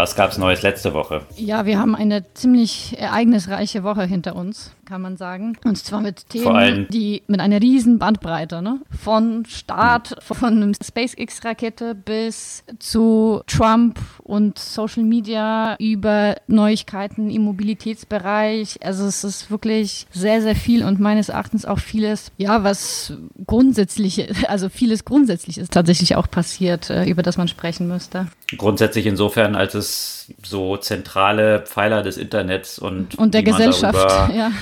Was gab es Neues letzte Woche? Ja, wir haben eine ziemlich ereignisreiche Woche hinter uns kann man sagen. Und zwar mit Themen, die mit einer riesen Bandbreite, ne? Von Start von SpaceX-Rakete bis zu Trump und Social Media über Neuigkeiten im Mobilitätsbereich. Also es ist wirklich sehr, sehr viel und meines Erachtens auch vieles, ja, was grundsätzlich, also vieles grundsätzlich ist tatsächlich auch passiert, äh, über das man sprechen müsste. Grundsätzlich insofern, als es so zentrale Pfeiler des Internets und, und der Gesellschaft, darüber,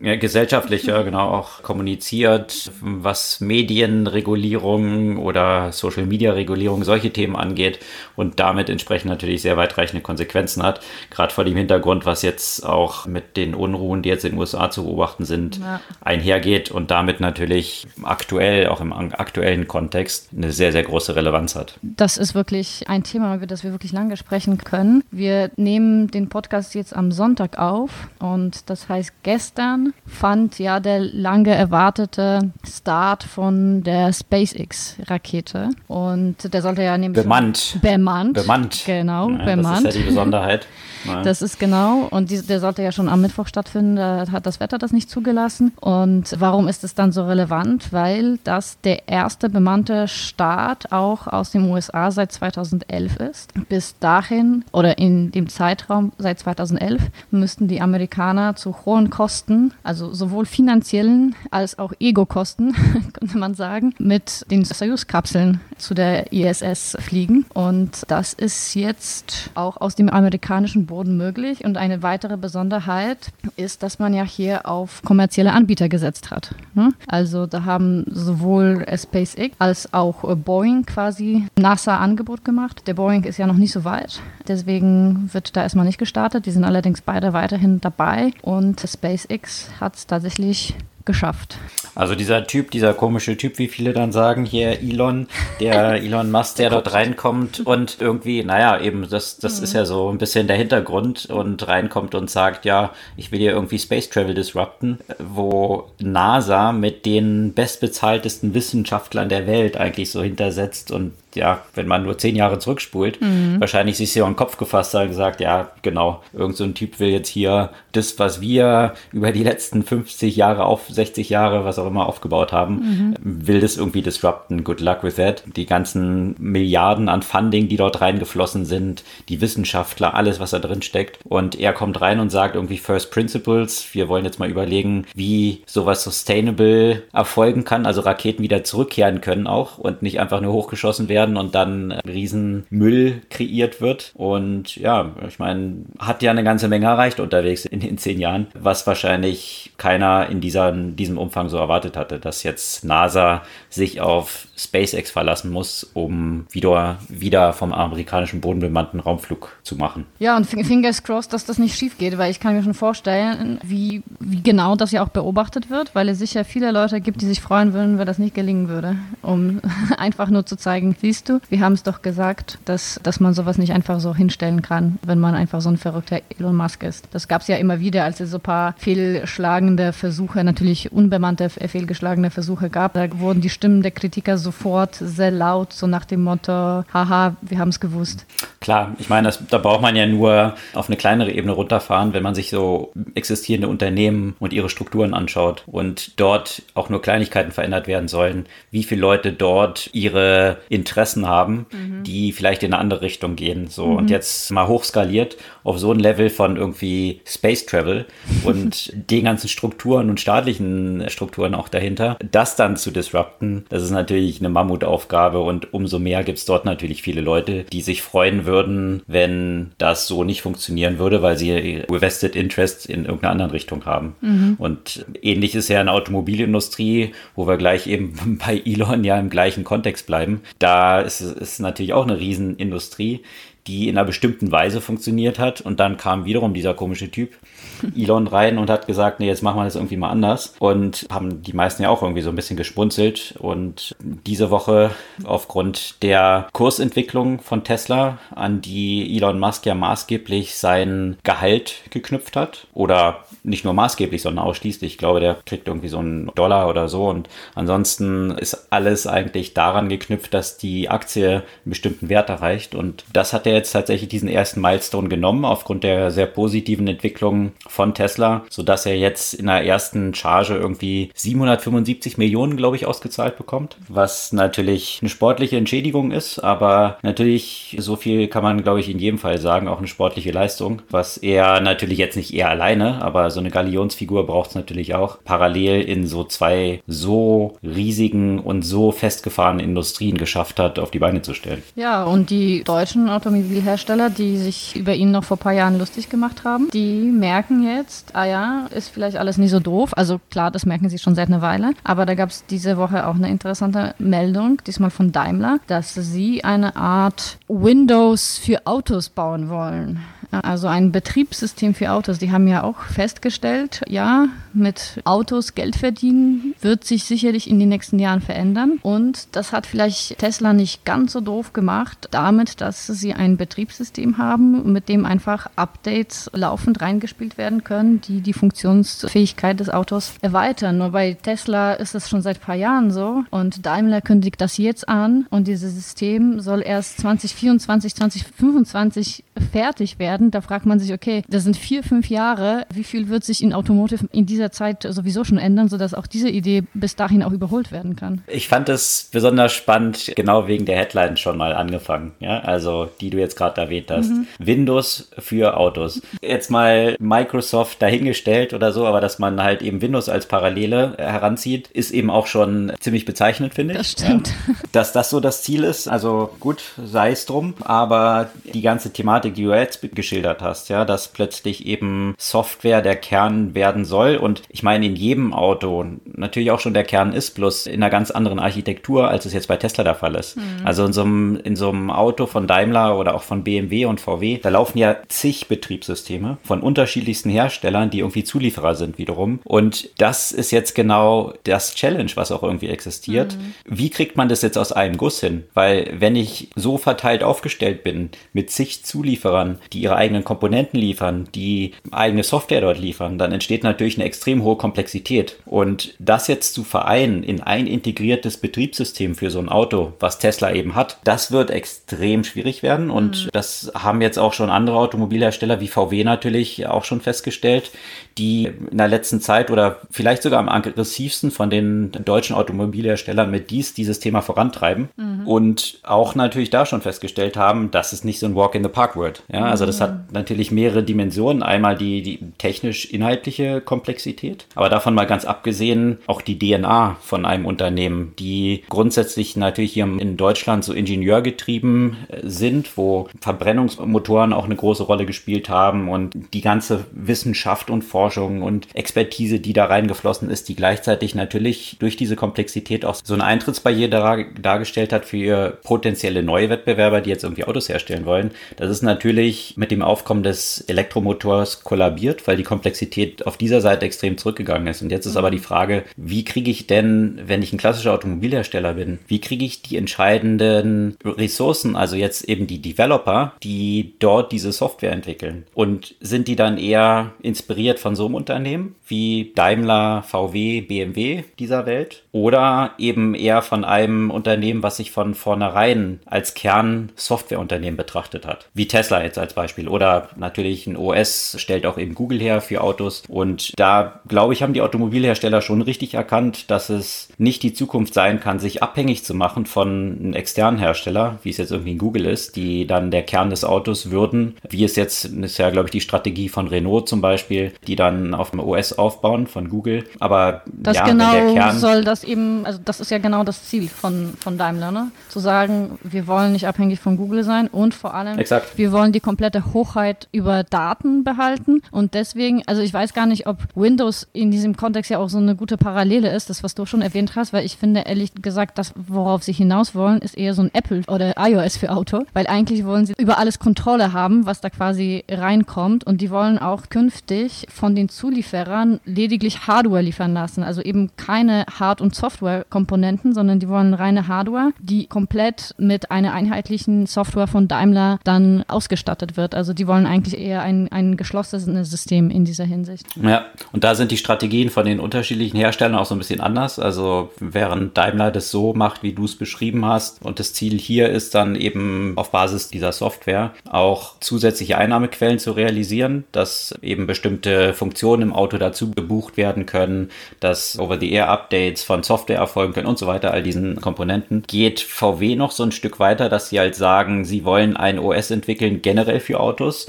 ja gesellschaftlicher, genau auch kommuniziert, was Medienregulierung oder Social Media Regulierung solche Themen angeht und damit entsprechend natürlich sehr weitreichende Konsequenzen hat. Gerade vor dem Hintergrund, was jetzt auch mit den Unruhen, die jetzt in den USA zu beobachten sind, ja. einhergeht und damit natürlich aktuell, auch im aktuellen Kontext, eine sehr, sehr große Relevanz hat. Das ist wirklich ein Thema, über das wir wirklich lange sprechen können. Wir nehmen den Podcast jetzt am Sonntag auf und das heißt, gestern fand ja der lange erwartete Start von der SpaceX-Rakete. Und der sollte ja nämlich. Bemannt. Bemannt. Bemannt. Genau, ja, bemannt. Das ist ja die Besonderheit. Das ist genau. Und die, der sollte ja schon am Mittwoch stattfinden. Da hat das Wetter das nicht zugelassen. Und warum ist es dann so relevant? Weil das der erste bemannte Start auch aus den USA seit 2011 ist. Bis dahin oder in dem Zeitraum seit 2011 müssten die Amerikaner zu hohen Kosten, also sowohl finanziellen als auch Ego-Kosten, könnte man sagen, mit den Soyuz-Kapseln zu der ISS fliegen. Und das ist jetzt auch aus dem amerikanischen Boden möglich. Und eine weitere Besonderheit ist, dass man ja hier auf kommerzielle Anbieter gesetzt hat. Ne? Also da haben sowohl SpaceX als auch Boeing quasi NASA-Angebot gemacht. Der Boeing ist ja noch nicht so weit, deswegen wird da erstmal nicht gestartet. Die sind allerdings beide weiterhin dabei und SpaceX hat es tatsächlich geschafft. Also dieser Typ, dieser komische Typ, wie viele dann sagen, hier Elon, der Elon Musk, der dort reinkommt und irgendwie, naja, eben, das, das mhm. ist ja so ein bisschen der Hintergrund und reinkommt und sagt, ja, ich will hier irgendwie Space Travel disrupten, wo NASA mit den bestbezahltesten Wissenschaftlern der Welt eigentlich so hintersetzt und ja, wenn man nur zehn Jahre zurückspult, mhm. wahrscheinlich sich so den Kopf gefasst hat und gesagt, ja, genau, irgend so ein Typ will jetzt hier das, was wir über die letzten 50 Jahre auf 60 Jahre, was auch immer aufgebaut haben, mhm. will das irgendwie disrupten. Good luck with that. Die ganzen Milliarden an Funding, die dort reingeflossen sind, die Wissenschaftler, alles, was da drin steckt. Und er kommt rein und sagt irgendwie First Principles. Wir wollen jetzt mal überlegen, wie sowas sustainable erfolgen kann, also Raketen wieder zurückkehren können auch und nicht einfach nur hochgeschossen werden werden und dann Riesenmüll kreiert wird. Und ja, ich meine, hat ja eine ganze Menge erreicht unterwegs in den zehn Jahren, was wahrscheinlich keiner in dieser, diesem Umfang so erwartet hatte, dass jetzt NASA sich auf SpaceX verlassen muss, um wieder, wieder vom amerikanischen Boden bemannten Raumflug zu machen. Ja, und fingers crossed, dass das nicht schief geht, weil ich kann mir schon vorstellen, wie, wie genau das ja auch beobachtet wird, weil es sicher viele Leute gibt, die sich freuen würden, wenn das nicht gelingen würde, um einfach nur zu zeigen, siehst du, wir haben es doch gesagt, dass, dass man sowas nicht einfach so hinstellen kann, wenn man einfach so ein verrückter Elon Musk ist. Das gab es ja immer wieder, als es so ein paar fehlschlagende Versuche, natürlich unbemannte, fehlgeschlagene Versuche gab. Da wurden die Stimmen der Kritiker sofort sehr laut, so nach dem Motto, haha, wir haben es gewusst. Klar, ich meine, das, da braucht man ja nur auf eine kleinere Ebene runterfahren, wenn man sich so existierende Unternehmen und ihre Strukturen anschaut und dort auch nur Kleinigkeiten verändert werden sollen, wie viele Leute dort ihre Interessen haben, mhm. die vielleicht in eine andere Richtung gehen. So mhm. und jetzt mal hochskaliert auf so ein Level von irgendwie Space Travel und den ganzen Strukturen und staatlichen Strukturen auch dahinter, das dann zu disrupten, das ist natürlich eine Mammutaufgabe und umso mehr gibt es dort natürlich viele Leute, die sich freuen würden, wenn das so nicht funktionieren würde, weil sie Vested Interest in irgendeiner anderen Richtung haben. Mhm. Und ähnlich ist ja in der Automobilindustrie, wo wir gleich eben bei Elon ja im gleichen Kontext bleiben. Da ist es natürlich auch eine Riesenindustrie, die in einer bestimmten Weise funktioniert hat. Und dann kam wiederum dieser komische Typ, Elon, rein und hat gesagt, nee, jetzt machen wir das irgendwie mal anders. Und haben die meisten ja auch irgendwie so ein bisschen gespunzelt. Und diese Woche aufgrund der Kursentwicklung von Tesla, an die Elon Musk ja maßgeblich sein Gehalt geknüpft hat. Oder nicht nur maßgeblich, sondern ausschließlich. Ich glaube, der kriegt irgendwie so einen Dollar oder so. Und ansonsten ist alles eigentlich daran geknüpft, dass die Aktie einen bestimmten Wert erreicht. Und das hat er jetzt tatsächlich diesen ersten Milestone genommen, aufgrund der sehr positiven Entwicklung von Tesla, sodass er jetzt in der ersten Charge irgendwie 775 Millionen, glaube ich, ausgezahlt bekommt. Was natürlich eine sportliche Entschädigung ist, aber natürlich so viel kann man, glaube ich, in jedem Fall sagen, auch eine sportliche Leistung, was er natürlich jetzt nicht er alleine, aber so eine Galionsfigur braucht es natürlich auch parallel in so zwei so riesigen und so festgefahrenen Industrien geschafft hat, auf die Beine zu stellen. Ja, und die deutschen Automobilhersteller, die sich über ihn noch vor ein paar Jahren lustig gemacht haben, die merken jetzt, ah ja, ist vielleicht alles nicht so doof. Also klar, das merken sie schon seit einer Weile. Aber da gab es diese Woche auch eine interessante Meldung, diesmal von Daimler, dass sie eine Art Windows für Autos bauen wollen. Also ein Betriebssystem für Autos. Die haben ja auch festgestellt, ja, mit Autos Geld verdienen wird sich sicherlich in den nächsten Jahren verändern. Und das hat vielleicht Tesla nicht ganz so doof gemacht, damit, dass sie ein Betriebssystem haben, mit dem einfach Updates laufend reingespielt werden können, die die Funktionsfähigkeit des Autos erweitern. Nur bei Tesla ist es schon seit ein paar Jahren so und Daimler kündigt das jetzt an und dieses System soll erst 2024, 2025 fertig werden. Da fragt man sich, okay, das sind vier, fünf Jahre. Wie viel wird sich in Automotive in dieser Zeit sowieso schon ändern, sodass auch diese Idee bis dahin auch überholt werden kann? Ich fand es besonders spannend, genau wegen der Headline schon mal angefangen. Ja, also die du jetzt gerade erwähnt hast. Mhm. Windows für Autos. Jetzt mal Microsoft dahingestellt oder so, aber dass man halt eben Windows als Parallele heranzieht, ist eben auch schon ziemlich bezeichnend, finde ich. Das stimmt. Ja. Dass das so das Ziel ist, also gut, sei es drum, aber die ganze Thematik Thematik, die du jetzt geschildert hast, ja, dass plötzlich eben Software der Kern werden soll. Und ich meine, in jedem Auto natürlich auch schon der Kern ist, bloß in einer ganz anderen Architektur, als es jetzt bei Tesla der Fall ist. Mhm. Also in so, einem, in so einem Auto von Daimler oder auch von BMW und VW, da laufen ja zig Betriebssysteme von unterschiedlichsten Herstellern, die irgendwie Zulieferer sind wiederum. Und das ist jetzt genau das Challenge, was auch irgendwie existiert. Mhm. Wie kriegt man das jetzt aus einem Guss hin? Weil wenn ich so verteilt aufgestellt bin mit zig Zulieferern, Zulieferern, die ihre eigenen Komponenten liefern, die eigene Software dort liefern, dann entsteht natürlich eine extrem hohe Komplexität. Und das jetzt zu vereinen in ein integriertes Betriebssystem für so ein Auto, was Tesla eben hat, das wird extrem schwierig werden. Und mhm. das haben jetzt auch schon andere Automobilhersteller wie VW natürlich auch schon festgestellt, die in der letzten Zeit oder vielleicht sogar am aggressivsten von den deutschen Automobilherstellern mit dies dieses Thema vorantreiben mhm. und auch natürlich da schon festgestellt haben, dass es nicht so ein Walk in the Park wird. Ja, also das hat natürlich mehrere Dimensionen. Einmal die, die technisch-inhaltliche Komplexität, aber davon mal ganz abgesehen auch die DNA von einem Unternehmen, die grundsätzlich natürlich hier in Deutschland so ingenieurgetrieben äh, sind, wo Verbrennungsmotoren auch eine große Rolle gespielt haben und die ganze Wissenschaft und Forschung Forschung und Expertise, die da reingeflossen ist, die gleichzeitig natürlich durch diese Komplexität auch so eine Eintrittsbarriere dar dargestellt hat für potenzielle neue Wettbewerber, die jetzt irgendwie Autos herstellen wollen. Das ist natürlich mit dem Aufkommen des Elektromotors kollabiert, weil die Komplexität auf dieser Seite extrem zurückgegangen ist. Und jetzt ist aber die Frage, wie kriege ich denn, wenn ich ein klassischer Automobilhersteller bin, wie kriege ich die entscheidenden Ressourcen, also jetzt eben die Developer, die dort diese Software entwickeln? Und sind die dann eher inspiriert von so einem Unternehmen wie Daimler, VW, BMW dieser Welt oder eben eher von einem Unternehmen, was sich von vornherein als Kern Softwareunternehmen betrachtet hat, wie Tesla jetzt als Beispiel oder natürlich ein OS stellt auch eben Google her für Autos und da glaube ich, haben die Automobilhersteller schon richtig erkannt, dass es nicht die Zukunft sein kann, sich abhängig zu machen von einem externen Hersteller, wie es jetzt irgendwie in Google ist, die dann der Kern des Autos würden, wie es jetzt ist ja glaube ich die Strategie von Renault zum Beispiel, die dann auf dem OS aufbauen von Google. Aber das ja, genau der Kern soll das eben, also das ist ja genau das Ziel von, von Daimler, ne? Zu sagen, wir wollen nicht abhängig von Google sein und vor allem, Exakt. wir wollen die komplette Hochheit über Daten behalten. Und deswegen, also ich weiß gar nicht, ob Windows in diesem Kontext ja auch so eine gute Parallele ist, das was du schon erwähnt hast, weil ich finde ehrlich gesagt, das worauf sie hinaus wollen, ist eher so ein Apple oder iOS für Auto, weil eigentlich wollen sie über alles Kontrolle haben, was da quasi reinkommt. Und die wollen auch künftig von den Zulieferern lediglich Hardware liefern lassen, also eben keine Hard- und Software-Komponenten, sondern die wollen reine Hardware, die komplett mit einer einheitlichen Software von Daimler dann ausgestattet wird. Also die wollen eigentlich eher ein, ein geschlossenes System in dieser Hinsicht. Ja, und da sind die Strategien von den unterschiedlichen Herstellern auch so ein bisschen anders. Also während Daimler das so macht, wie du es beschrieben hast, und das Ziel hier ist dann eben auf Basis dieser Software auch zusätzliche Einnahmequellen zu realisieren, dass eben bestimmte Funktionen im Auto dazu gebucht werden können, dass Over-the-Air-Updates von Software erfolgen können und so weiter, all diesen Komponenten. Geht VW noch so ein Stück weiter, dass sie halt sagen, sie wollen ein OS entwickeln, generell für Autos,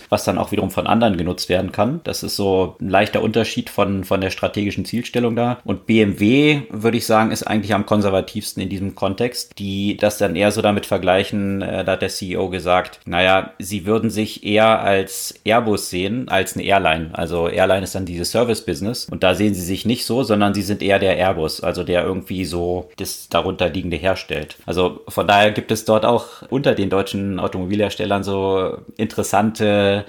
was dann auch wiederum von anderen genutzt werden kann. Das ist so ein leichter Unterschied von, von der strategischen Zielstellung da. Und BMW, würde ich sagen, ist eigentlich am konservativsten in diesem Kontext, die das dann eher so damit vergleichen, äh, da hat der CEO gesagt, naja, sie würden sich eher als Airbus sehen, als eine Airline. Also Airline ist dann dieses Service-Business und da sehen sie sich nicht so, sondern sie sind eher der Airbus, also der irgendwie so das darunter liegende herstellt. Also von daher gibt es dort auch unter den deutschen Automobilherstellern so interessante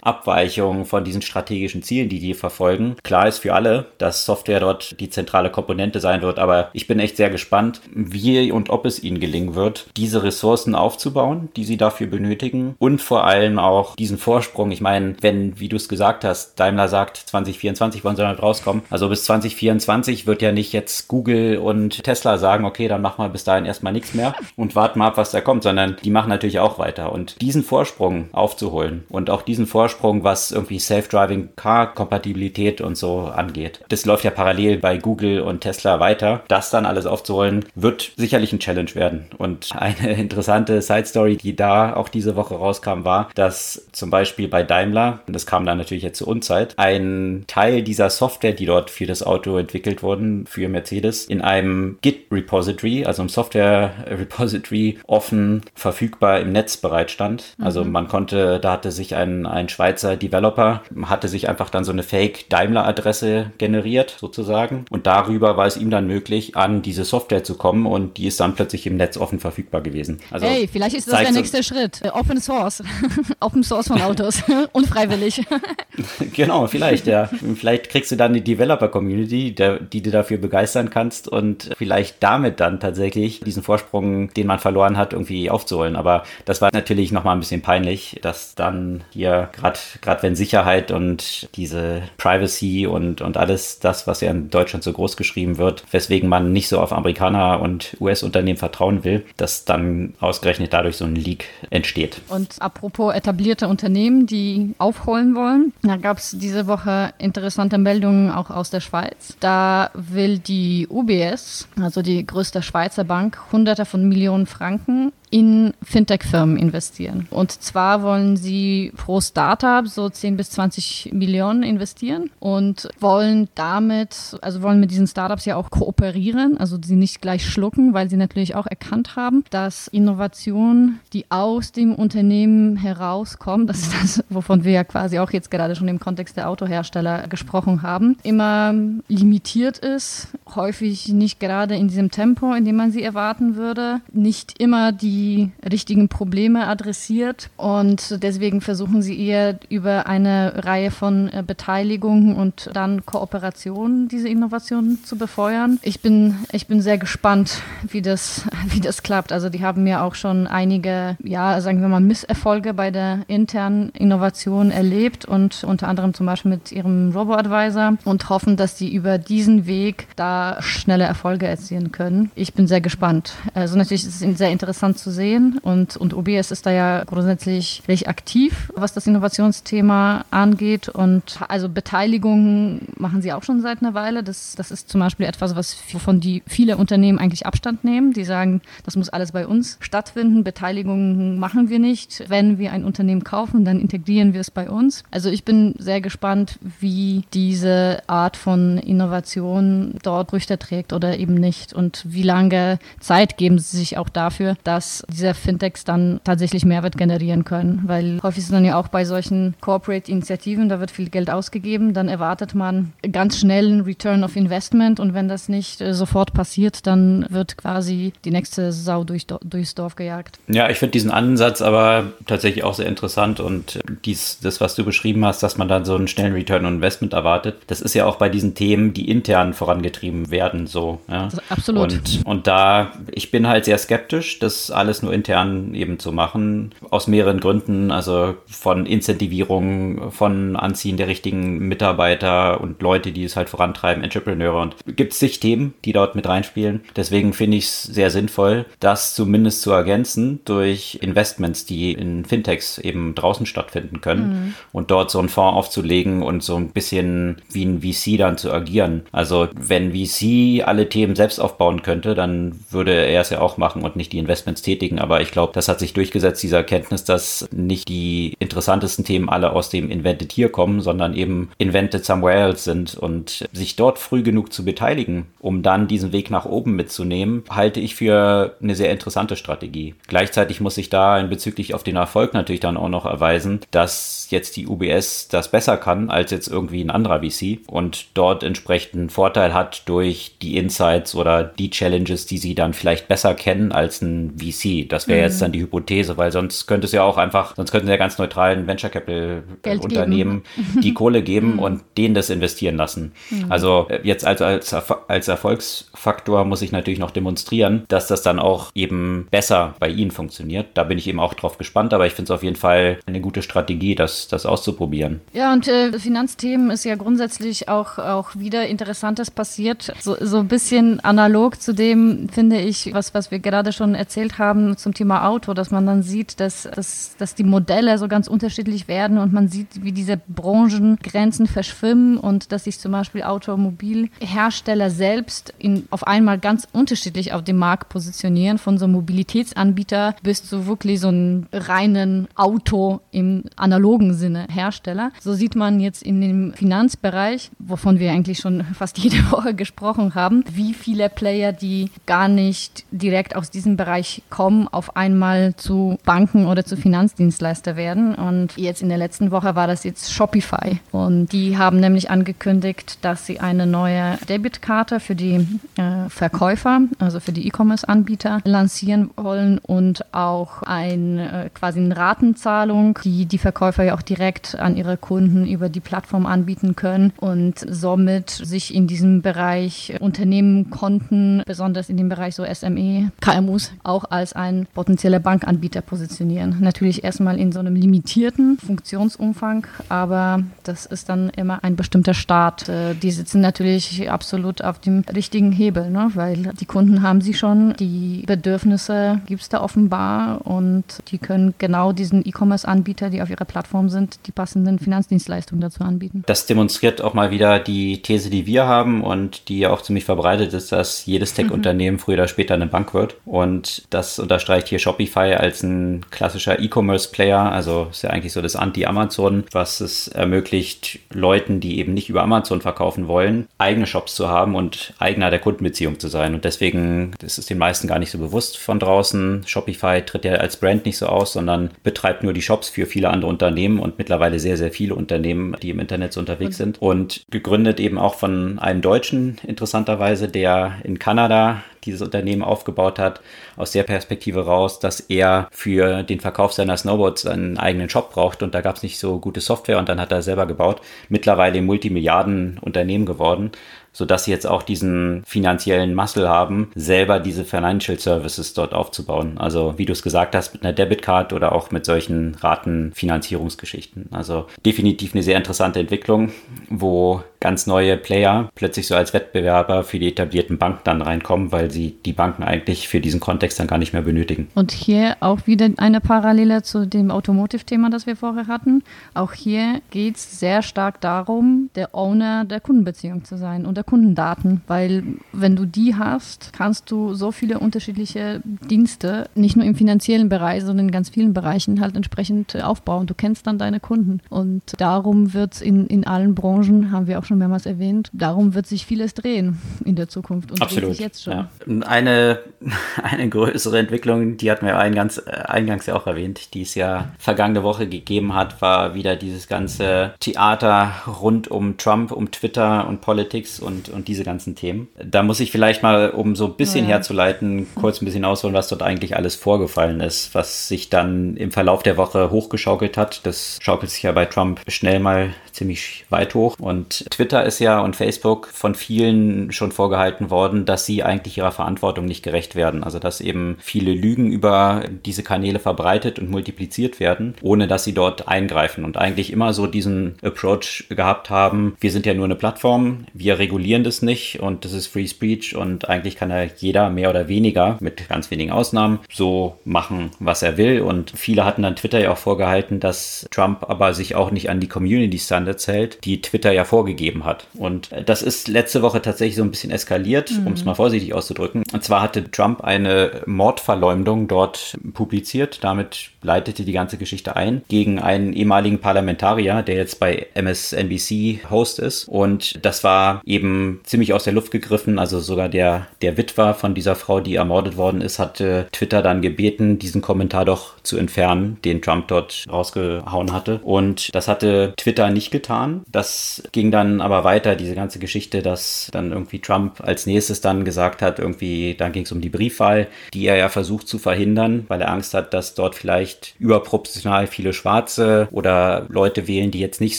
Abweichungen von diesen strategischen Zielen, die die verfolgen. Klar ist für alle, dass Software dort die zentrale Komponente sein wird, aber ich bin echt sehr gespannt, wie und ob es ihnen gelingen wird, diese Ressourcen aufzubauen, die sie dafür benötigen und vor allem auch diesen Vorsprung. Ich meine, wenn, wie du es gesagt hast, Daimler sagt, 2024 wollen sie damit rauskommen. Also bis 2024 wird ja nicht jetzt Google und Tesla sagen, okay, dann machen wir bis dahin erstmal nichts mehr und warten mal ab, was da kommt, sondern die machen natürlich auch weiter. Und diesen Vorsprung aufzuholen und auch diesen Vorsprung, was irgendwie Self-Driving Car-Kompatibilität und so angeht, das läuft ja parallel bei Google und Tesla weiter. Das dann alles aufzuholen, wird sicherlich ein Challenge werden. Und eine interessante Side-Story, die da auch diese Woche rauskam, war, dass zum Beispiel bei Daimler, und das kam dann natürlich jetzt zur Unzeit, ein Teil dieser Software, die dort für das Auto entwickelt wurden, für Mercedes, in einem Git-Repository, also im Software-Repository, offen verfügbar im Netz bereitstand. Mhm. Also man konnte, da hatte sich ein, ein Schweizer Developer, hatte sich einfach dann so eine Fake-Daimler-Adresse generiert, sozusagen. Und darüber war es ihm dann möglich, an diese Software zu kommen und die ist dann plötzlich im Netz offen verfügbar gewesen. Also hey, vielleicht ist das der nächste Schritt. Äh, Open Source. Open Source von Autos. Unfreiwillig. genau, vielleicht, ja. Vielleicht kriegst du dann die Developer-Community, die du dafür begeistern kannst und vielleicht damit dann tatsächlich diesen Vorsprung, den man verloren hat, irgendwie aufzuholen. Aber das war natürlich nochmal ein bisschen peinlich, dass dann hier gerade gerade wenn Sicherheit und diese Privacy und, und alles das, was ja in Deutschland so groß geschrieben wird, weswegen man nicht so auf Amerikaner und US-Unternehmen vertrauen will, dass dann ausgerechnet dadurch so ein Leak entsteht. Und apropos etablierte Unternehmen, die aufholen wollen, da gab es diese Woche interessante Meldungen auch aus der Schweiz. Da will die UBS, also die größte Schweizer Bank, hunderte von Millionen Franken in Fintech-Firmen investieren. Und zwar wollen sie pro Startup so 10 bis 20 Millionen investieren und wollen damit, also wollen mit diesen Startups ja auch kooperieren, also sie nicht gleich schlucken, weil sie natürlich auch erkannt haben, dass Innovation, die aus dem Unternehmen herauskommt, das ist das, wovon wir ja quasi auch jetzt gerade schon im Kontext der Autohersteller gesprochen haben, immer limitiert ist, häufig nicht gerade in diesem Tempo, in dem man sie erwarten würde, nicht immer die die richtigen Probleme adressiert und deswegen versuchen sie eher über eine Reihe von äh, Beteiligungen und dann Kooperationen diese Innovationen zu befeuern. Ich bin, ich bin sehr gespannt, wie das, wie das klappt. Also die haben ja auch schon einige, ja, sagen wir mal, Misserfolge bei der internen Innovation erlebt und unter anderem zum Beispiel mit ihrem Robo-Advisor und hoffen, dass die über diesen Weg da schnelle Erfolge erzielen können. Ich bin sehr gespannt. Also natürlich ist es sehr interessant zu zu sehen. Und, und OBS ist da ja grundsätzlich recht aktiv, was das Innovationsthema angeht. Und also Beteiligungen machen sie auch schon seit einer Weile. Das, das ist zum Beispiel etwas, was wovon die viele Unternehmen eigentlich Abstand nehmen. Die sagen, das muss alles bei uns stattfinden. Beteiligungen machen wir nicht. Wenn wir ein Unternehmen kaufen, dann integrieren wir es bei uns. Also ich bin sehr gespannt, wie diese Art von Innovation dort Früchte trägt oder eben nicht und wie lange Zeit geben sie sich auch dafür, dass dass diese Fintechs dann tatsächlich Mehrwert generieren können. Weil häufig ist dann ja auch bei solchen Corporate-Initiativen, da wird viel Geld ausgegeben, dann erwartet man ganz schnell einen Return of Investment und wenn das nicht äh, sofort passiert, dann wird quasi die nächste Sau durch, durchs Dorf gejagt. Ja, ich finde diesen Ansatz aber tatsächlich auch sehr interessant und dies, das, was du beschrieben hast, dass man dann so einen schnellen Return on Investment erwartet, das ist ja auch bei diesen Themen, die intern vorangetrieben werden, so. Ja? Absolut. Und, und da, ich bin halt sehr skeptisch, das alles nur intern eben zu machen, aus mehreren Gründen, also von Incentivierung, von Anziehen der richtigen Mitarbeiter und Leute, die es halt vorantreiben, Entrepreneure und gibt es sich Themen, die dort mit reinspielen. Deswegen finde ich es sehr sinnvoll, das zumindest zu ergänzen durch Investments, die in Fintechs eben draußen stattfinden können mhm. und dort so einen Fonds aufzulegen und so ein bisschen wie ein VC dann zu agieren. Also wenn VC alle Themen selbst aufbauen könnte, dann würde er es ja auch machen und nicht die Investments tätigen. Aber ich glaube, das hat sich durchgesetzt, diese Erkenntnis, dass nicht die interessantesten Themen alle aus dem Invented hier kommen, sondern eben invented somewhere else sind und sich dort früh genug zu beteiligen, um dann diesen Weg nach oben mitzunehmen, halte ich für eine sehr interessante Strategie. Gleichzeitig muss ich da in bezüglich auf den Erfolg natürlich dann auch noch erweisen, dass jetzt die UBS das besser kann als jetzt irgendwie ein anderer VC und dort entsprechend Vorteil hat durch die Insights oder die Challenges, die sie dann vielleicht besser kennen als ein VC. Das wäre mhm. jetzt dann die Hypothese, weil sonst könnte es ja auch einfach, sonst könnten ja ganz neutralen Venture Capital Geld Unternehmen geben. die Kohle geben mhm. und denen das investieren lassen. Mhm. Also äh, jetzt also als, als Erfolgsfaktor muss ich natürlich noch demonstrieren, dass das dann auch eben besser bei ihnen funktioniert. Da bin ich eben auch drauf gespannt, aber ich finde es auf jeden Fall eine gute Strategie, das, das auszuprobieren. Ja, und äh, Finanzthemen ist ja grundsätzlich auch, auch wieder Interessantes passiert. So, so ein bisschen analog zu dem, finde ich, was, was wir gerade schon erzählt haben zum Thema Auto, dass man dann sieht, dass, dass, dass die Modelle so ganz unterschiedlich werden und man sieht, wie diese Branchengrenzen verschwimmen und dass sich zum Beispiel Automobilhersteller selbst in, auf einmal ganz unterschiedlich auf dem Markt positionieren, von so einem Mobilitätsanbieter bis zu wirklich so einem reinen Auto im analogen Sinne Hersteller. So sieht man jetzt in dem Finanzbereich, wovon wir eigentlich schon fast jede Woche gesprochen haben, wie viele Player, die gar nicht direkt aus diesem Bereich kommen, auf einmal zu Banken oder zu Finanzdienstleister werden. Und jetzt in der letzten Woche war das jetzt Shopify. Und die haben nämlich angekündigt, dass sie eine neue Debitkarte für die äh, Verkäufer, also für die E-Commerce-Anbieter, lancieren wollen und auch ein, äh, quasi eine Ratenzahlung, die die Verkäufer ja auch direkt an ihre Kunden über die Plattform anbieten können und somit sich in diesem Bereich Unternehmen, Konten, besonders in dem Bereich so SME, KMUs, auch als ein potenzieller Bankanbieter positionieren. Natürlich erstmal in so einem limitierten Funktionsumfang, aber das ist dann immer ein bestimmter Start. Äh, die sitzen natürlich absolut auf dem richtigen Hebel, ne? weil die Kunden haben sie schon, die Bedürfnisse gibt es da offenbar und die können genau diesen E-Commerce-Anbieter, die auf ihrer Plattform sind, die passenden Finanzdienstleistungen dazu anbieten. Das demonstriert auch mal wieder die These, die wir haben und die ja auch ziemlich verbreitet ist, dass jedes Tech-Unternehmen mhm. früher oder später eine Bank wird. Und das unterstreicht hier Shopify als ein klassischer E-Commerce-Player. Also ist ja eigentlich so das Anti-Amazon, was es ermöglicht, Leuten, die eben nicht über Amazon verkaufen wollen, eigene Shops zu haben und eigener der Kundenbeziehung zu sein. Und deswegen ist es den meisten gar nicht so bewusst von draußen. Shopify tritt ja als Brand nicht so aus, sondern betreibt nur die Shops für viele andere Unternehmen und mittlerweile sehr, sehr viele Unternehmen, die im Internet so unterwegs mhm. sind. Und gegründet eben auch von einem Deutschen, interessanterweise, der in Kanada dieses Unternehmen aufgebaut hat, aus der Perspektive raus, dass er für den Verkauf seiner Snowboards einen eigenen Shop braucht und da gab es nicht so gute Software und dann hat er selber gebaut. Mittlerweile Multimilliarden Unternehmen geworden sodass sie jetzt auch diesen finanziellen Muscle haben, selber diese Financial Services dort aufzubauen. Also wie du es gesagt hast, mit einer Debitcard oder auch mit solchen Ratenfinanzierungsgeschichten. Also definitiv eine sehr interessante Entwicklung, wo ganz neue Player plötzlich so als Wettbewerber für die etablierten Banken dann reinkommen, weil sie die Banken eigentlich für diesen Kontext dann gar nicht mehr benötigen. Und hier auch wieder eine Parallele zu dem Automotive-Thema, das wir vorher hatten. Auch hier geht es sehr stark darum, der Owner der Kundenbeziehung zu sein und der Kundendaten, weil wenn du die hast, kannst du so viele unterschiedliche Dienste, nicht nur im finanziellen Bereich, sondern in ganz vielen Bereichen halt entsprechend aufbauen. Du kennst dann deine Kunden und darum wird es in, in allen Branchen, haben wir auch schon mehrmals erwähnt. Darum wird sich vieles drehen in der Zukunft und Absolut. sich jetzt schon. Ja. Eine, eine größere Entwicklung, die hatten wir eingangs, äh, eingangs ja auch erwähnt, die es ja vergangene Woche gegeben hat, war wieder dieses ganze Theater rund um Trump, um Twitter und Politics und, und diese ganzen Themen. Da muss ich vielleicht mal, um so ein bisschen ja. herzuleiten, kurz ein bisschen ausholen, was dort eigentlich alles vorgefallen ist, was sich dann im Verlauf der Woche hochgeschaukelt hat. Das schaukelt sich ja bei Trump schnell mal ziemlich weit hoch. Und Twitter ist ja und Facebook von vielen schon vorgehalten worden, dass sie eigentlich ihrer Verantwortung nicht gerecht werden. Also dass eben viele Lügen über diese Kanäle verbreitet und multipliziert werden, ohne dass sie dort eingreifen und eigentlich immer so diesen Approach gehabt haben, wir sind ja nur eine Plattform, wir regulieren das nicht und das ist Free Speech und eigentlich kann ja jeder mehr oder weniger mit ganz wenigen Ausnahmen so machen, was er will und viele hatten dann Twitter ja auch vorgehalten, dass Trump aber sich auch nicht an die Community Standards hält, die Twitter ja vorgegeben hat und das ist letzte Woche tatsächlich so ein bisschen eskaliert, mhm. um es mal vorsichtig auszudrücken. Und zwar hatte Trump eine Mordverleumdung dort publiziert, damit leitete die ganze Geschichte ein gegen einen ehemaligen Parlamentarier, der jetzt bei MSNBC Host ist. Und das war eben ziemlich aus der Luft gegriffen. Also sogar der, der Witwer von dieser Frau, die ermordet worden ist, hatte Twitter dann gebeten, diesen Kommentar doch zu entfernen, den Trump dort rausgehauen hatte. Und das hatte Twitter nicht getan. Das ging dann aber weiter, diese ganze Geschichte, dass dann irgendwie Trump als nächstes dann gesagt hat, irgendwie, dann ging es um die Briefwahl, die er ja versucht zu verhindern, weil er Angst hat, dass dort vielleicht überproportional viele Schwarze oder Leute wählen, die jetzt nicht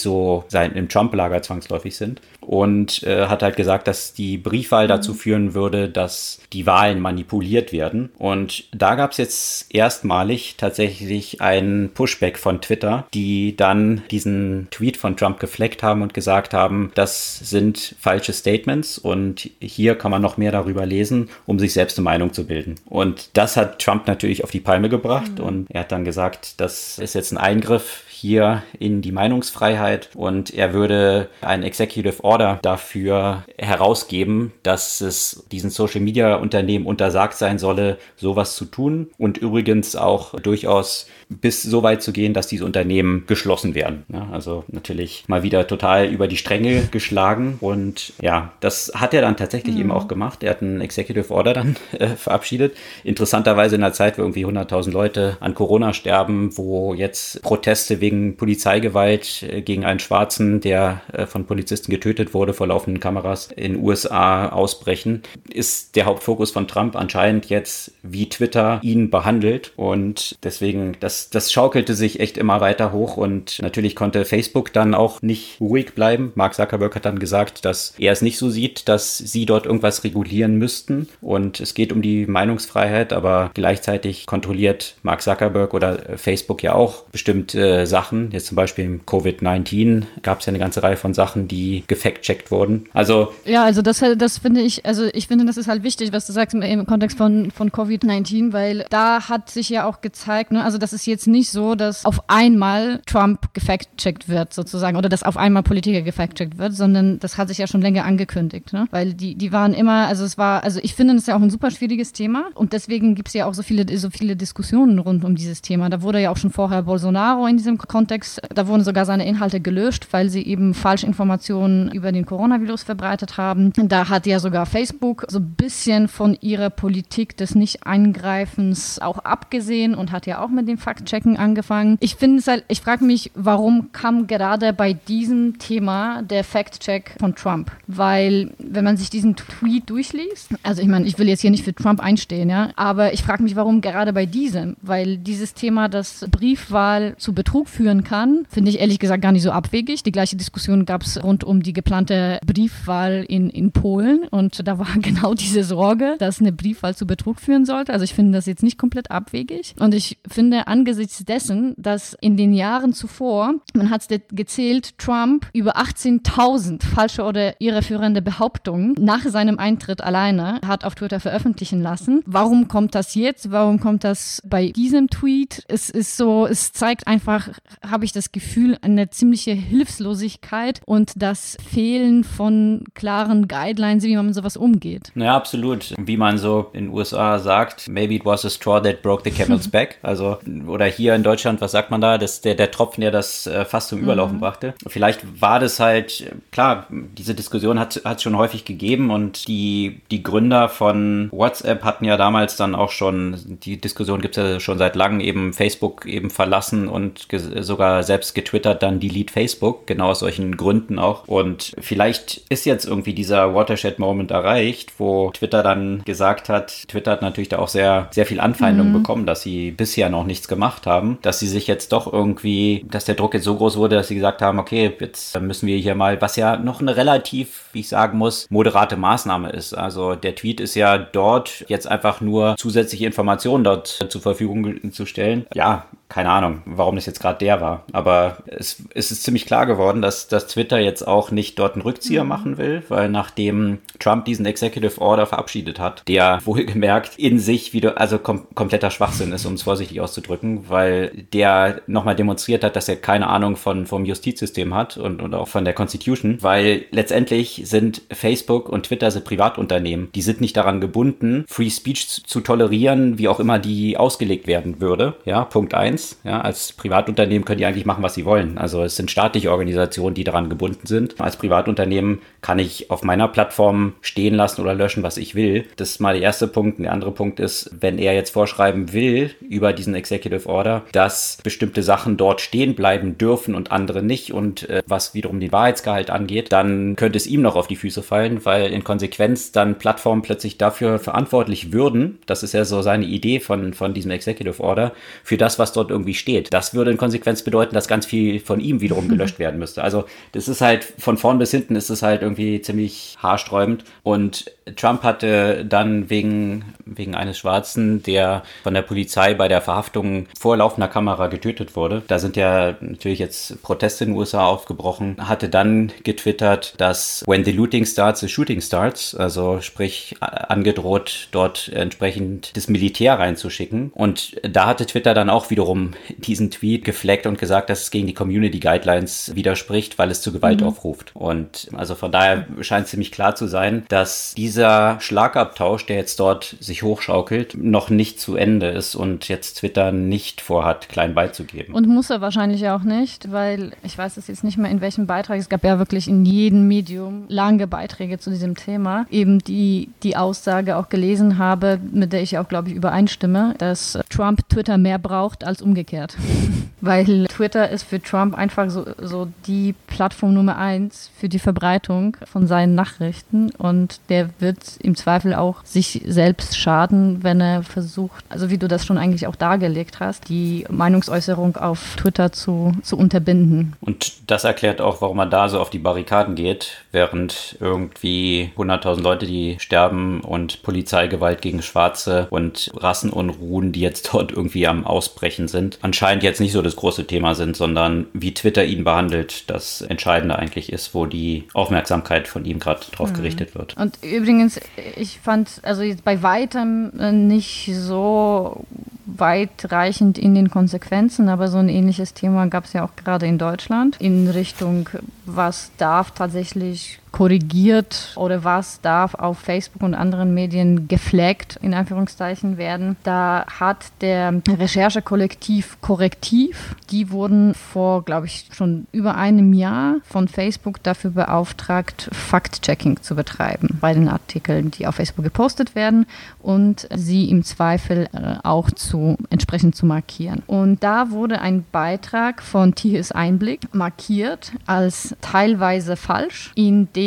so sein, im Trump-Lager zwangsläufig sind und äh, hat halt gesagt, dass die Briefwahl dazu führen würde, dass die Wahlen manipuliert werden. Und da gab es jetzt erstmalig tatsächlich einen Pushback von Twitter, die dann diesen Tweet von Trump gefleckt haben und gesagt haben, das sind falsche Statements und hier kann man noch mehr darüber lesen, um sich selbst eine Meinung zu bilden. Und das hat Trump natürlich auf die Palme gebracht mhm. und er hat dann gesagt, das ist jetzt ein Eingriff hier in die Meinungsfreiheit und er würde ein Executive Order dafür herausgeben, dass es diesen Social Media Unternehmen untersagt sein solle, sowas zu tun und übrigens auch durchaus bis so weit zu gehen, dass diese Unternehmen geschlossen werden. Ja, also natürlich mal wieder total über die Stränge geschlagen und ja, das hat er dann tatsächlich mhm. eben auch gemacht. Er hat einen Executive Order dann äh, verabschiedet. Interessanterweise in einer Zeit, wo irgendwie 100.000 Leute an Corona sterben, wo jetzt Proteste wegen Polizeigewalt äh, gegen einen Schwarzen, der äh, von Polizisten getötet wurde vor laufenden Kameras in USA ausbrechen, ist der Hauptfokus von Trump anscheinend jetzt, wie Twitter ihn behandelt und deswegen das das, schaukelte sich echt immer weiter hoch und natürlich konnte Facebook dann auch nicht ruhig bleiben. Mark Zuckerberg hat dann gesagt, dass er es nicht so sieht, dass sie dort irgendwas regulieren müssten und es geht um die Meinungsfreiheit, aber gleichzeitig kontrolliert Mark Zuckerberg oder Facebook ja auch bestimmte Sachen. Jetzt zum Beispiel im Covid-19 gab es ja eine ganze Reihe von Sachen, die gefact-checkt wurden. Also ja, also das, das finde ich, also ich finde, das ist halt wichtig, was du sagst im, im Kontext von, von Covid-19, weil da hat sich ja auch gezeigt, ne, also das ist jetzt nicht so, dass auf einmal Trump gefact-checkt wird, sozusagen, oder dass auf einmal Politiker gefact-checkt wird, sondern das hat sich ja schon länger angekündigt, ne? Weil die, die waren immer, also es war, also ich finde, das ist ja auch ein super schwieriges Thema und deswegen gibt es ja auch so viele, so viele Diskussionen rund um dieses Thema. Da wurde ja auch schon vorher Bolsonaro in diesem Kontext, da wurden sogar seine Inhalte gelöscht, weil sie eben Falschinformationen über den Coronavirus verbreitet haben. Da hat ja sogar Facebook so ein bisschen von ihrer Politik des Nicht-Eingreifens auch abgesehen und hat ja auch mit dem Fakt Fact-Checken angefangen. Ich finde es halt, ich frage mich, warum kam gerade bei diesem Thema der Fact-Check von Trump? Weil, wenn man sich diesen Tweet durchliest, also ich meine, ich will jetzt hier nicht für Trump einstehen, ja, aber ich frage mich, warum gerade bei diesem? Weil dieses Thema, das Briefwahl zu Betrug führen kann, finde ich ehrlich gesagt gar nicht so abwegig. Die gleiche Diskussion gab es rund um die geplante Briefwahl in, in Polen und da war genau diese Sorge, dass eine Briefwahl zu Betrug führen sollte. Also ich finde das jetzt nicht komplett abwegig und ich finde angesichts angesichts dessen, dass in den Jahren zuvor, man hat es gezählt, Trump über 18.000 falsche oder irreführende Behauptungen nach seinem Eintritt alleine hat auf Twitter veröffentlichen lassen. Warum kommt das jetzt? Warum kommt das bei diesem Tweet? Es ist so, es zeigt einfach habe ich das Gefühl, eine ziemliche Hilflosigkeit und das Fehlen von klaren Guidelines, wie man mit sowas umgeht. Ja, absolut. Wie man so in den USA sagt, maybe it was a straw that broke the camel's back. Also, oder hier in Deutschland, was sagt man da? Das der, der Tropfen, der das äh, fast zum Überlaufen mhm. brachte. Vielleicht war das halt, klar, diese Diskussion hat es schon häufig gegeben und die, die Gründer von WhatsApp hatten ja damals dann auch schon, die Diskussion gibt es ja schon seit langem, eben Facebook eben verlassen und sogar selbst getwittert, dann Delete Facebook, genau aus solchen Gründen auch. Und vielleicht ist jetzt irgendwie dieser Watershed-Moment erreicht, wo Twitter dann gesagt hat, Twitter hat natürlich da auch sehr, sehr viel Anfeindung mhm. bekommen, dass sie bisher noch nichts gemacht haben, dass sie sich jetzt doch irgendwie, dass der Druck jetzt so groß wurde, dass sie gesagt haben, okay, jetzt müssen wir hier mal, was ja noch eine relativ, wie ich sagen muss, moderate Maßnahme ist. Also der Tweet ist ja dort jetzt einfach nur zusätzliche Informationen dort zur Verfügung zu stellen. Ja, keine Ahnung, warum das jetzt gerade der war. Aber es, es, ist ziemlich klar geworden, dass, dass Twitter jetzt auch nicht dort einen Rückzieher mhm. machen will, weil nachdem Trump diesen Executive Order verabschiedet hat, der wohlgemerkt in sich wieder, also kom kompletter Schwachsinn ist, um es vorsichtig auszudrücken, weil der nochmal demonstriert hat, dass er keine Ahnung von, vom Justizsystem hat und, und auch von der Constitution, weil letztendlich sind Facebook und Twitter sind Privatunternehmen. Die sind nicht daran gebunden, Free Speech zu, zu tolerieren, wie auch immer die ausgelegt werden würde. Ja, Punkt eins. Konkurrenz. Ja, als Privatunternehmen können die eigentlich machen, was sie wollen. Also es sind staatliche Organisationen, die daran gebunden sind. Als Privatunternehmen kann ich auf meiner Plattform stehen lassen oder löschen, was ich will. Das ist mal der erste Punkt. Und der andere Punkt ist, wenn er jetzt vorschreiben will über diesen Executive Order, dass bestimmte Sachen dort stehen bleiben dürfen und andere nicht und äh, was wiederum den Wahrheitsgehalt angeht, dann könnte es ihm noch auf die Füße fallen, weil in Konsequenz dann Plattformen plötzlich dafür verantwortlich würden, das ist ja so seine Idee von, von diesem Executive Order, für das, was dort irgendwie steht. Das würde in Konsequenz bedeuten, dass ganz viel von ihm wiederum gelöscht werden müsste. Also das ist halt von vorn bis hinten ist es halt irgendwie ziemlich haarsträubend. Und Trump hatte dann wegen, wegen eines Schwarzen, der von der Polizei bei der Verhaftung vor laufender Kamera getötet wurde. Da sind ja natürlich jetzt Proteste in den USA aufgebrochen. Hatte dann getwittert, dass when the looting starts, the shooting starts. Also sprich angedroht, dort entsprechend das Militär reinzuschicken. Und da hatte Twitter dann auch wiederum wiederum diesen Tweet gefleckt und gesagt, dass es gegen die Community Guidelines widerspricht, weil es zu Gewalt mhm. aufruft. Und also von daher scheint ziemlich klar zu sein, dass dieser Schlagabtausch, der jetzt dort sich hochschaukelt, noch nicht zu Ende ist und jetzt Twitter nicht vorhat, klein beizugeben. Und muss er wahrscheinlich auch nicht, weil ich weiß es jetzt nicht mehr in welchem Beitrag, es gab ja wirklich in jedem Medium lange Beiträge zu diesem Thema, eben die die Aussage auch gelesen habe, mit der ich auch, glaube ich, übereinstimme, dass Trump Twitter mehr braucht als umgekehrt. Weil Twitter ist für Trump einfach so, so die Plattform Nummer eins für die Verbreitung von seinen Nachrichten und der wird im Zweifel auch sich selbst schaden, wenn er versucht, also wie du das schon eigentlich auch dargelegt hast, die Meinungsäußerung auf Twitter zu, zu unterbinden. Und das erklärt auch, warum er da so auf die Barrikaden geht, während irgendwie 100.000 Leute, die sterben und Polizeigewalt gegen Schwarze und Rassenunruhen, die jetzt dort irgendwie am Ausbrechen sind, anscheinend jetzt nicht so das große Thema sind, sondern wie Twitter ihn behandelt, das Entscheidende eigentlich ist, wo die Aufmerksamkeit von ihm gerade drauf mhm. gerichtet wird. Und übrigens, ich fand, also jetzt bei weitem äh, nicht so weitreichend in den Konsequenzen, aber so ein ähnliches Thema gab es ja auch gerade in Deutschland in Richtung, was darf tatsächlich Beijo. Korrigiert oder was darf auf Facebook und anderen Medien gefleckt, in Anführungszeichen, werden. Da hat der Recherchekollektiv Korrektiv, die wurden vor, glaube ich, schon über einem Jahr von Facebook dafür beauftragt, Fact-Checking zu betreiben bei den Artikeln, die auf Facebook gepostet werden und sie im Zweifel äh, auch zu entsprechend zu markieren. Und da wurde ein Beitrag von Tihis Einblick markiert als teilweise falsch, in dem,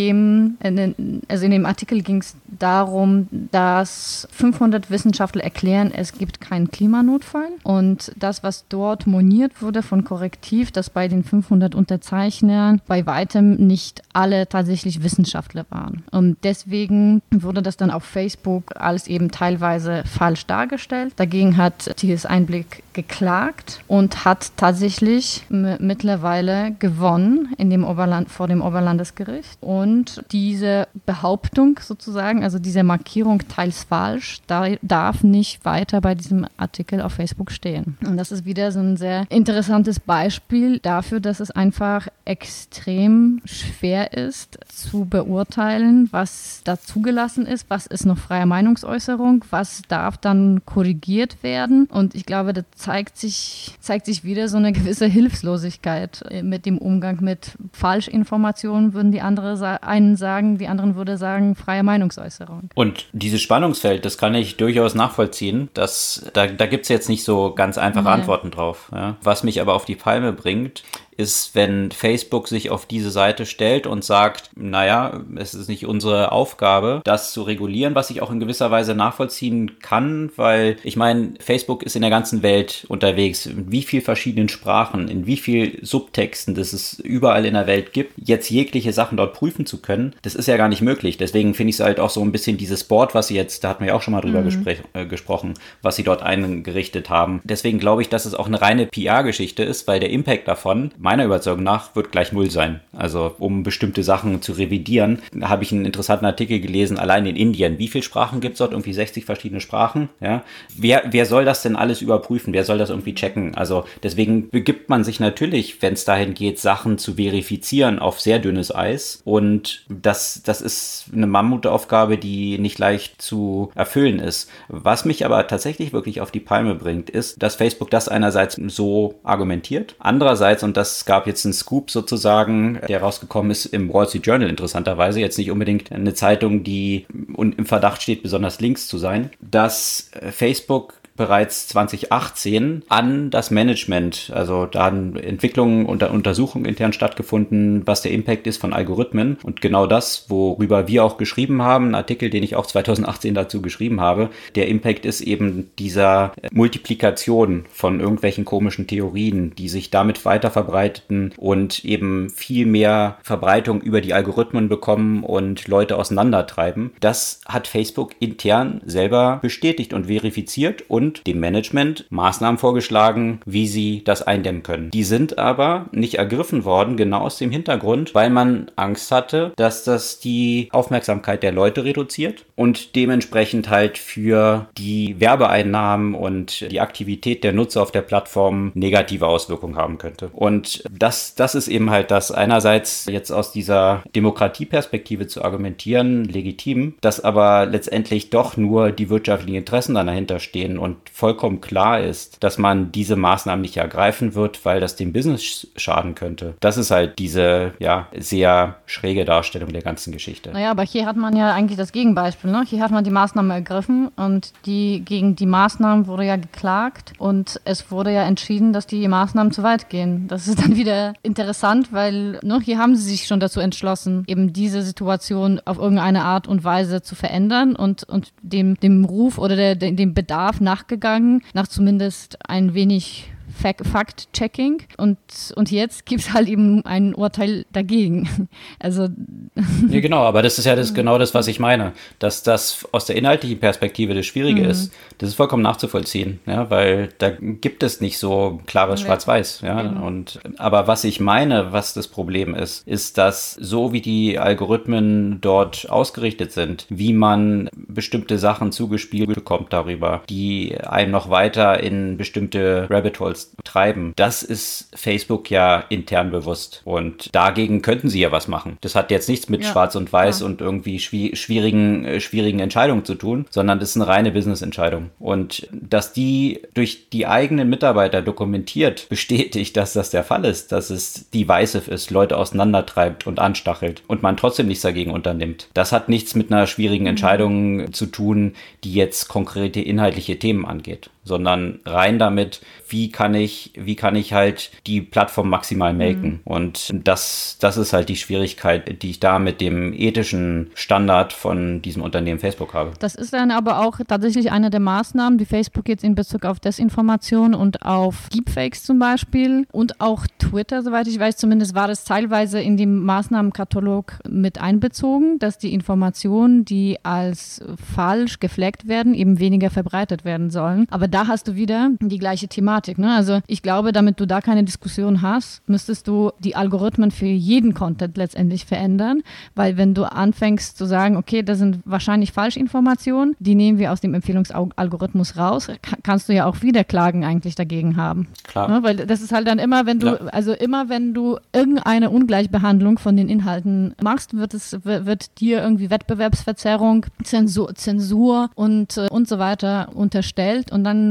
also in dem Artikel ging es darum, dass 500 Wissenschaftler erklären, es gibt keinen Klimanotfall. Und das, was dort moniert wurde von Korrektiv, dass bei den 500 Unterzeichnern bei weitem nicht alle tatsächlich Wissenschaftler waren. Und deswegen wurde das dann auf Facebook als eben teilweise falsch dargestellt. Dagegen hat TS Einblick geklagt und hat tatsächlich mittlerweile gewonnen in dem Oberland, vor dem Oberlandesgericht. Und diese Behauptung sozusagen, sagen, also diese Markierung teils falsch, da, darf nicht weiter bei diesem Artikel auf Facebook stehen. Und das ist wieder so ein sehr interessantes Beispiel dafür, dass es einfach extrem schwer ist zu beurteilen, was da zugelassen ist, was ist noch freie Meinungsäußerung, was darf dann korrigiert werden. Und ich glaube, da zeigt sich, zeigt sich wieder so eine gewisse Hilflosigkeit mit dem Umgang mit Falschinformationen, würden die andere einen sagen, die anderen würde sagen, freie Meinungsäußerung. Und dieses Spannungsfeld, das kann ich durchaus nachvollziehen. Dass, da da gibt es jetzt nicht so ganz einfache nee. Antworten drauf. Ja. Was mich aber auf die Palme bringt, ist, wenn Facebook sich auf diese Seite stellt und sagt, naja, es ist nicht unsere Aufgabe, das zu regulieren, was ich auch in gewisser Weise nachvollziehen kann, weil ich meine, Facebook ist in der ganzen Welt unterwegs, in wie viel verschiedenen Sprachen, in wie viel Subtexten, das es überall in der Welt gibt, jetzt jegliche Sachen dort prüfen zu können, das ist ja gar nicht möglich. Deswegen finde ich es halt auch so ein bisschen dieses Board, was sie jetzt, da hatten wir ja auch schon mal drüber mhm. äh, gesprochen, was sie dort eingerichtet haben. Deswegen glaube ich, dass es auch eine reine PR-Geschichte ist, weil der Impact davon meiner Überzeugung nach wird gleich null sein. Also um bestimmte Sachen zu revidieren, habe ich einen interessanten Artikel gelesen, allein in Indien. Wie viele Sprachen gibt es dort? Irgendwie 60 verschiedene Sprachen. Ja? Wer, wer soll das denn alles überprüfen? Wer soll das irgendwie checken? Also deswegen begibt man sich natürlich, wenn es dahin geht, Sachen zu verifizieren, auf sehr dünnes Eis. Und das, das ist eine Mammutaufgabe, die nicht leicht zu erfüllen ist. Was mich aber tatsächlich wirklich auf die Palme bringt, ist, dass Facebook das einerseits so argumentiert, andererseits, und das es gab jetzt einen Scoop sozusagen, der rausgekommen ist im Wall Street Journal interessanterweise, jetzt nicht unbedingt eine Zeitung, die im Verdacht steht, besonders links zu sein, dass Facebook bereits 2018 an das Management. Also da haben Entwicklungen und Untersuchungen intern stattgefunden, was der Impact ist von Algorithmen. Und genau das, worüber wir auch geschrieben haben, ein Artikel, den ich auch 2018 dazu geschrieben habe, der Impact ist eben dieser Multiplikation von irgendwelchen komischen Theorien, die sich damit weiter verbreiteten und eben viel mehr Verbreitung über die Algorithmen bekommen und Leute auseinandertreiben. Das hat Facebook intern selber bestätigt und verifiziert und und dem Management Maßnahmen vorgeschlagen, wie sie das eindämmen können. Die sind aber nicht ergriffen worden, genau aus dem Hintergrund, weil man Angst hatte, dass das die Aufmerksamkeit der Leute reduziert und dementsprechend halt für die Werbeeinnahmen und die Aktivität der Nutzer auf der Plattform negative Auswirkungen haben könnte. Und das, das ist eben halt das einerseits jetzt aus dieser Demokratieperspektive zu argumentieren, legitim, dass aber letztendlich doch nur die wirtschaftlichen Interessen dann dahinter stehen und und vollkommen klar ist, dass man diese Maßnahmen nicht ergreifen wird, weil das dem Business schaden könnte. Das ist halt diese ja sehr schräge Darstellung der ganzen Geschichte. Naja, aber hier hat man ja eigentlich das Gegenbeispiel. Ne? Hier hat man die Maßnahmen ergriffen und die gegen die Maßnahmen wurde ja geklagt und es wurde ja entschieden, dass die Maßnahmen zu weit gehen. Das ist dann wieder interessant, weil ne, hier haben sie sich schon dazu entschlossen, eben diese Situation auf irgendeine Art und Weise zu verändern und, und dem, dem Ruf oder der, dem Bedarf nach nachgegangen, nach zumindest ein wenig Fact-Checking und, und jetzt gibt es halt eben ein Urteil dagegen. Also. Ja, genau, aber das ist ja das, genau das, was ich meine. Dass das aus der inhaltlichen Perspektive das Schwierige mhm. ist, das ist vollkommen nachzuvollziehen, ja, weil da gibt es nicht so klares ja. Schwarz-Weiß, ja. Mhm. Und, aber was ich meine, was das Problem ist, ist, dass so wie die Algorithmen dort ausgerichtet sind, wie man bestimmte Sachen zugespielt bekommt darüber, die einem noch weiter in bestimmte Rabbit Holes treiben. Das ist Facebook ja intern bewusst. Und dagegen könnten sie ja was machen. Das hat jetzt nichts mit ja, Schwarz und Weiß ja. und irgendwie schwierigen, äh, schwierigen Entscheidungen zu tun, sondern das ist eine reine Business-Entscheidung. Und dass die durch die eigenen Mitarbeiter dokumentiert bestätigt, dass das der Fall ist, dass es divisive ist, Leute auseinandertreibt und anstachelt und man trotzdem nichts dagegen unternimmt. Das hat nichts mit einer schwierigen mhm. Entscheidung zu tun, die jetzt konkrete inhaltliche Themen angeht sondern rein damit, wie kann ich, wie kann ich halt die Plattform maximal melken. Mhm. Und das, das ist halt die Schwierigkeit, die ich da mit dem ethischen Standard von diesem Unternehmen Facebook habe. Das ist dann aber auch tatsächlich eine der Maßnahmen, die Facebook jetzt in Bezug auf Desinformation und auf Deepfakes zum Beispiel und auch Twitter, soweit ich weiß, zumindest war das teilweise in dem Maßnahmenkatalog mit einbezogen, dass die Informationen, die als falsch gefleckt werden, eben weniger verbreitet werden sollen. Aber da hast du wieder die gleiche Thematik. Ne? Also ich glaube, damit du da keine Diskussion hast, müsstest du die Algorithmen für jeden Content letztendlich verändern, weil wenn du anfängst zu sagen, okay, das sind wahrscheinlich Falschinformationen, die nehmen wir aus dem Empfehlungsalgorithmus raus, kannst du ja auch wieder Klagen eigentlich dagegen haben. Klar. Ne? Weil das ist halt dann immer, wenn du, ja. also immer wenn du irgendeine Ungleichbehandlung von den Inhalten machst, wird es, wird dir irgendwie Wettbewerbsverzerrung, Zensur, Zensur und, äh, und so weiter unterstellt. Und dann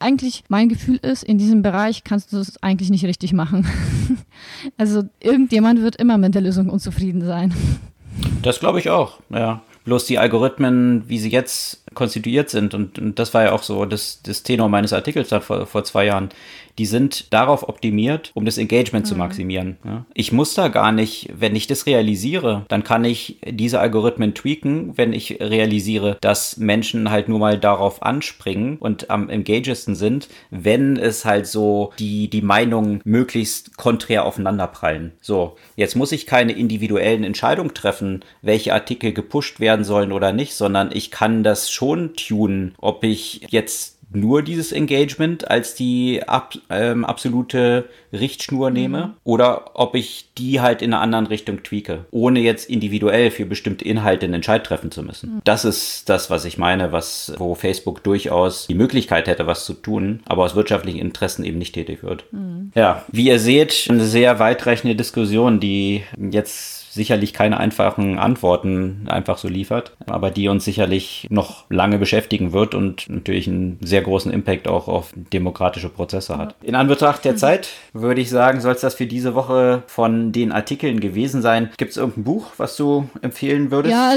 eigentlich mein Gefühl ist, in diesem Bereich kannst du es eigentlich nicht richtig machen. also irgendjemand wird immer mit der Lösung unzufrieden sein. Das glaube ich auch, ja. Bloß die Algorithmen, wie sie jetzt konstituiert sind, und, und das war ja auch so das, das Tenor meines Artikels da vor, vor zwei Jahren, die sind darauf optimiert, um das Engagement mhm. zu maximieren. Ja. Ich muss da gar nicht, wenn ich das realisiere, dann kann ich diese Algorithmen tweaken, wenn ich realisiere, dass Menschen halt nur mal darauf anspringen und am engagesten sind, wenn es halt so die, die Meinungen möglichst konträr aufeinanderprallen. So, jetzt muss ich keine individuellen Entscheidungen treffen, welche Artikel gepusht werden sollen oder nicht, sondern ich kann das schon tunen, ob ich jetzt nur dieses Engagement als die ab, ähm, absolute Richtschnur nehme mhm. oder ob ich die halt in einer anderen Richtung tweake, ohne jetzt individuell für bestimmte Inhalte einen Entscheid treffen zu müssen. Mhm. Das ist das, was ich meine, was, wo Facebook durchaus die Möglichkeit hätte, was zu tun, aber aus wirtschaftlichen Interessen eben nicht tätig wird. Mhm. Ja, wie ihr seht, eine sehr weitreichende Diskussion, die jetzt sicherlich keine einfachen Antworten einfach so liefert, aber die uns sicherlich noch lange beschäftigen wird und natürlich einen sehr großen Impact auch auf demokratische Prozesse hat. In Anbetracht der Zeit würde ich sagen, soll es das für diese Woche von den Artikeln gewesen sein. Gibt es irgendein Buch, was du empfehlen würdest ja,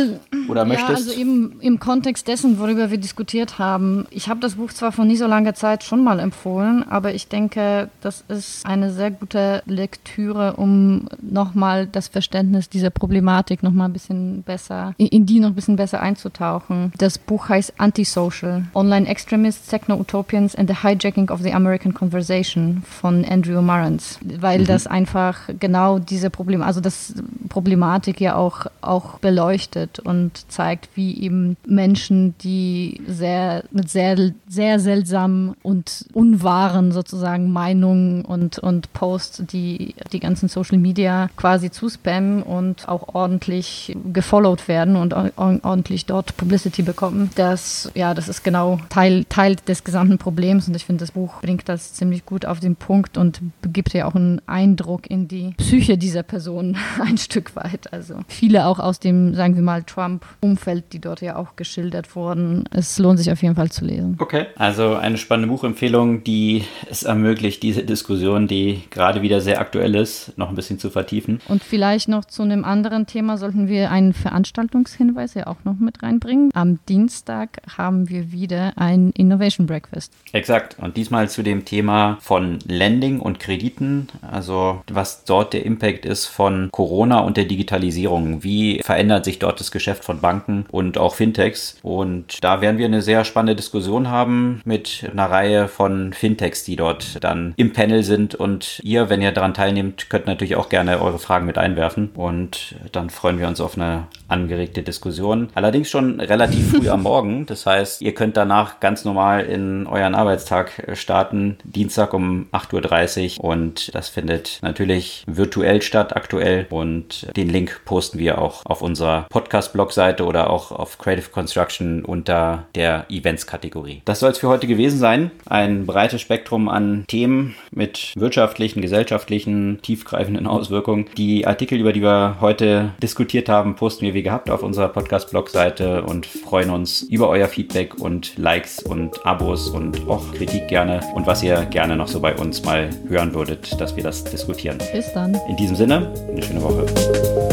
oder möchtest? Ja, also eben im Kontext dessen, worüber wir diskutiert haben. Ich habe das Buch zwar vor nie so langer Zeit schon mal empfohlen, aber ich denke, das ist eine sehr gute Lektüre, um nochmal das Verständnis dieser Problematik noch mal ein bisschen besser, in, die noch ein bisschen besser einzutauchen. Das Buch heißt Antisocial, Online Extremists, Techno-Utopians and the Hijacking of the American Conversation von Andrew Marantz, weil mhm. das einfach genau diese Probleme, also das Problematik ja auch, auch beleuchtet und zeigt, wie eben Menschen, die sehr, mit sehr, sehr seltsamen und unwahren sozusagen Meinungen und, und Posts, die die ganzen Social Media quasi zuspammen und und auch ordentlich gefollowt werden und ordentlich dort Publicity bekommen. Das, ja, das ist genau Teil, Teil des gesamten Problems und ich finde, das Buch bringt das ziemlich gut auf den Punkt und gibt ja auch einen Eindruck in die Psyche dieser Person ein Stück weit. Also viele auch aus dem, sagen wir mal, Trump-Umfeld, die dort ja auch geschildert wurden. Es lohnt sich auf jeden Fall zu lesen. Okay, also eine spannende Buchempfehlung, die es ermöglicht, diese Diskussion, die gerade wieder sehr aktuell ist, noch ein bisschen zu vertiefen. Und vielleicht noch zu einem anderen Thema sollten wir einen Veranstaltungshinweis ja auch noch mit reinbringen. Am Dienstag haben wir wieder ein Innovation Breakfast. Exakt. Und diesmal zu dem Thema von Lending und Krediten. Also was dort der Impact ist von Corona und der Digitalisierung. Wie verändert sich dort das Geschäft von Banken und auch Fintechs? Und da werden wir eine sehr spannende Diskussion haben mit einer Reihe von Fintechs, die dort dann im Panel sind. Und ihr, wenn ihr daran teilnehmt, könnt natürlich auch gerne eure Fragen mit einwerfen. Und und dann freuen wir uns auf eine angeregte Diskussion. Allerdings schon relativ früh am Morgen. Das heißt, ihr könnt danach ganz normal in euren Arbeitstag starten. Dienstag um 8.30 Uhr und das findet natürlich virtuell statt aktuell und den Link posten wir auch auf unserer Podcast-Blog-Seite oder auch auf Creative Construction unter der Events-Kategorie. Das soll es für heute gewesen sein. Ein breites Spektrum an Themen mit wirtschaftlichen, gesellschaftlichen, tiefgreifenden Auswirkungen. Die Artikel, über die wir heute diskutiert haben, posten wir wie gehabt auf unserer Podcast-Blog-Seite und freuen uns über euer Feedback und Likes und Abos und auch Kritik gerne und was ihr gerne noch so bei uns mal hören würdet, dass wir das diskutieren. Bis dann. In diesem Sinne, eine schöne Woche.